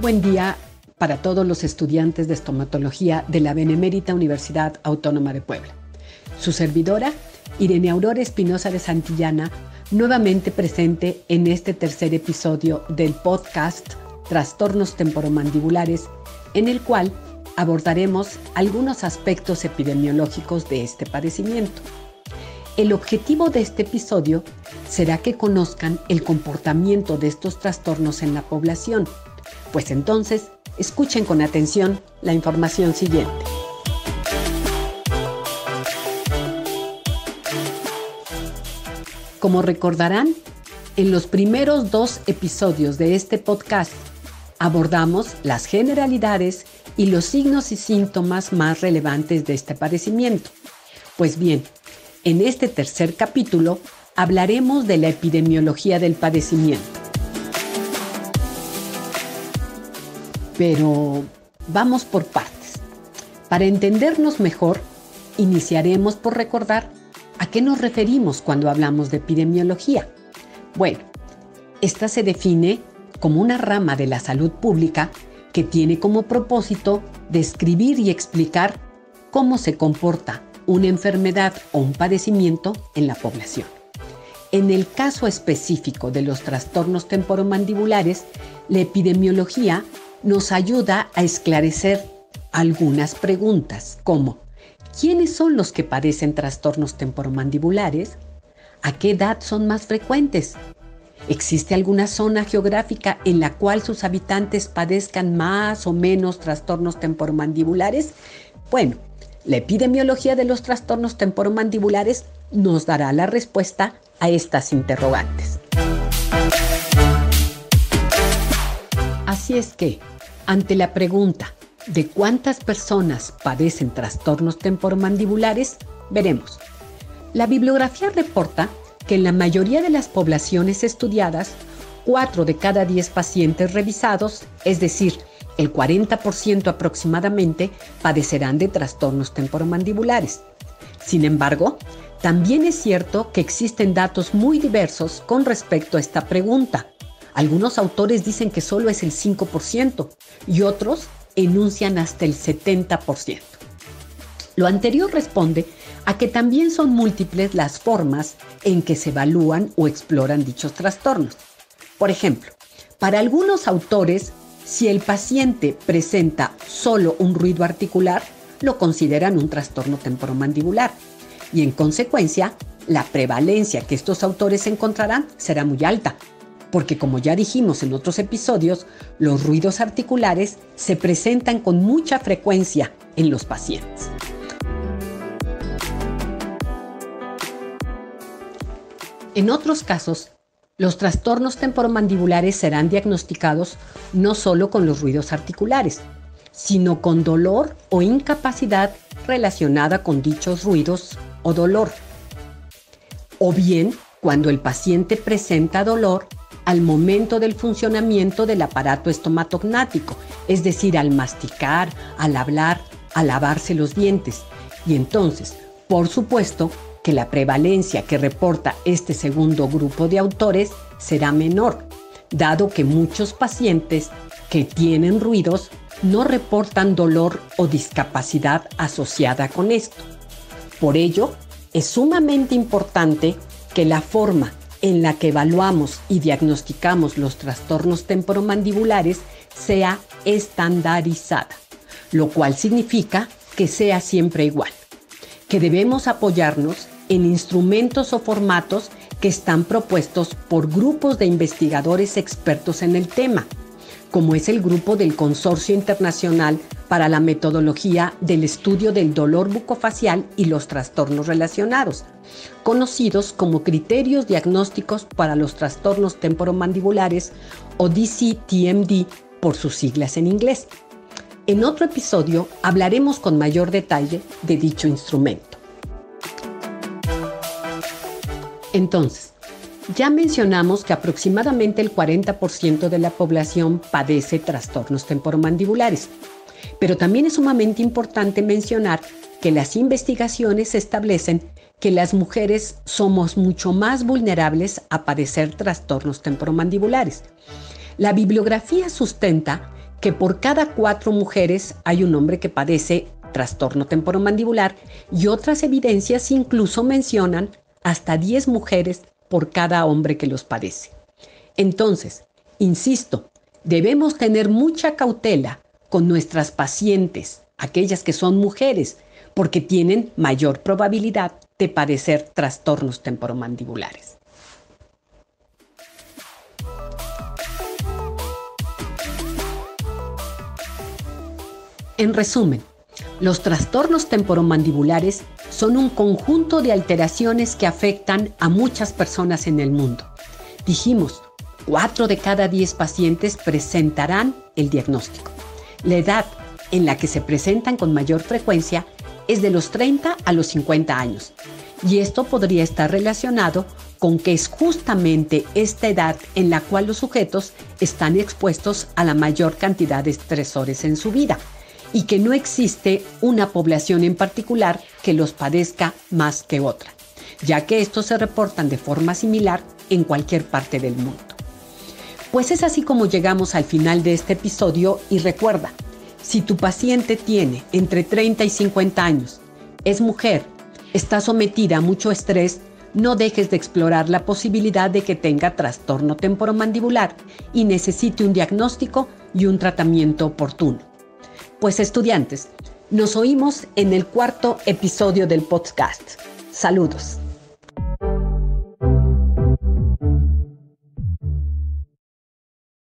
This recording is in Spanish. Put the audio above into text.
buen día para todos los estudiantes de estomatología de la Benemérita Universidad Autónoma de Puebla. Su servidora, Irene Aurora Espinosa de Santillana, nuevamente presente en este tercer episodio del podcast Trastornos temporomandibulares, en el cual abordaremos algunos aspectos epidemiológicos de este padecimiento. El objetivo de este episodio será que conozcan el comportamiento de estos trastornos en la población, pues entonces escuchen con atención la información siguiente. Como recordarán, en los primeros dos episodios de este podcast abordamos las generalidades y los signos y síntomas más relevantes de este padecimiento. Pues bien, en este tercer capítulo hablaremos de la epidemiología del padecimiento. Pero vamos por partes. Para entendernos mejor, iniciaremos por recordar a qué nos referimos cuando hablamos de epidemiología. Bueno, esta se define como una rama de la salud pública que tiene como propósito describir y explicar cómo se comporta una enfermedad o un padecimiento en la población. En el caso específico de los trastornos temporomandibulares, la epidemiología nos ayuda a esclarecer algunas preguntas como ¿quiénes son los que padecen trastornos temporomandibulares? ¿A qué edad son más frecuentes? ¿Existe alguna zona geográfica en la cual sus habitantes padezcan más o menos trastornos temporomandibulares? Bueno, la epidemiología de los trastornos temporomandibulares nos dará la respuesta a estas interrogantes. Así es que, ante la pregunta de cuántas personas padecen trastornos temporomandibulares, veremos. La bibliografía reporta que en la mayoría de las poblaciones estudiadas, 4 de cada 10 pacientes revisados, es decir, el 40% aproximadamente, padecerán de trastornos temporomandibulares. Sin embargo, también es cierto que existen datos muy diversos con respecto a esta pregunta. Algunos autores dicen que solo es el 5% y otros enuncian hasta el 70%. Lo anterior responde a que también son múltiples las formas en que se evalúan o exploran dichos trastornos. Por ejemplo, para algunos autores, si el paciente presenta solo un ruido articular, lo consideran un trastorno temporomandibular y en consecuencia la prevalencia que estos autores encontrarán será muy alta, porque como ya dijimos en otros episodios, los ruidos articulares se presentan con mucha frecuencia en los pacientes. En otros casos, los trastornos temporomandibulares serán diagnosticados no solo con los ruidos articulares, sino con dolor o incapacidad relacionada con dichos ruidos o dolor. O bien cuando el paciente presenta dolor al momento del funcionamiento del aparato estomatognático, es decir, al masticar, al hablar, al lavarse los dientes. Y entonces, por supuesto, que la prevalencia que reporta este segundo grupo de autores será menor, dado que muchos pacientes que tienen ruidos no reportan dolor o discapacidad asociada con esto. Por ello, es sumamente importante que la forma en la que evaluamos y diagnosticamos los trastornos temporomandibulares sea estandarizada, lo cual significa que sea siempre igual, que debemos apoyarnos en instrumentos o formatos que están propuestos por grupos de investigadores expertos en el tema, como es el grupo del Consorcio Internacional para la Metodología del Estudio del Dolor Bucofacial y los Trastornos Relacionados, conocidos como Criterios Diagnósticos para los Trastornos Temporomandibulares o DCTMD por sus siglas en inglés. En otro episodio hablaremos con mayor detalle de dicho instrumento. Entonces, ya mencionamos que aproximadamente el 40% de la población padece trastornos temporomandibulares, pero también es sumamente importante mencionar que las investigaciones establecen que las mujeres somos mucho más vulnerables a padecer trastornos temporomandibulares. La bibliografía sustenta que por cada cuatro mujeres hay un hombre que padece trastorno temporomandibular y otras evidencias incluso mencionan hasta 10 mujeres por cada hombre que los padece. Entonces, insisto, debemos tener mucha cautela con nuestras pacientes, aquellas que son mujeres, porque tienen mayor probabilidad de padecer trastornos temporomandibulares. En resumen, los trastornos temporomandibulares son un conjunto de alteraciones que afectan a muchas personas en el mundo. Dijimos, 4 de cada 10 pacientes presentarán el diagnóstico. La edad en la que se presentan con mayor frecuencia es de los 30 a los 50 años. Y esto podría estar relacionado con que es justamente esta edad en la cual los sujetos están expuestos a la mayor cantidad de estresores en su vida y que no existe una población en particular que los padezca más que otra, ya que estos se reportan de forma similar en cualquier parte del mundo. Pues es así como llegamos al final de este episodio y recuerda, si tu paciente tiene entre 30 y 50 años, es mujer, está sometida a mucho estrés, no dejes de explorar la posibilidad de que tenga trastorno temporomandibular y necesite un diagnóstico y un tratamiento oportuno. Pues estudiantes, nos oímos en el cuarto episodio del podcast. Saludos.